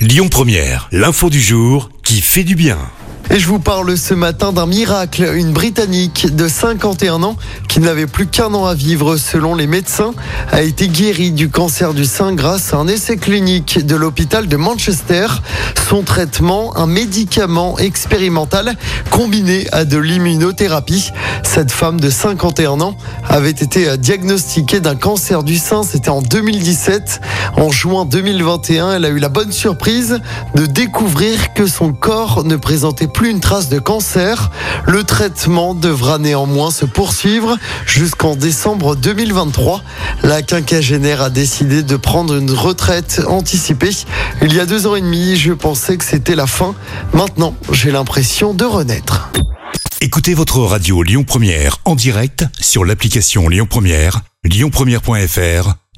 Lyon Première, l'info du jour qui fait du bien. Et je vous parle ce matin d'un miracle. Une Britannique de 51 ans qui n'avait plus qu'un an à vivre selon les médecins a été guérie du cancer du sein grâce à un essai clinique de l'hôpital de Manchester. Son traitement, un médicament expérimental combiné à de l'immunothérapie. Cette femme de 51 ans avait été diagnostiquée d'un cancer du sein. C'était en 2017. En juin 2021, elle a eu la bonne surprise de découvrir que son corps ne présentait plus une trace de cancer. Le traitement devra néanmoins se poursuivre jusqu'en décembre 2023. La quinquagénaire a décidé de prendre une retraite anticipée. Il y a deux ans et demi, je pensais que c'était la fin. Maintenant, j'ai l'impression de renaître. Écoutez votre radio Lyon Première en direct sur l'application Lyon Première, lyonpremière.fr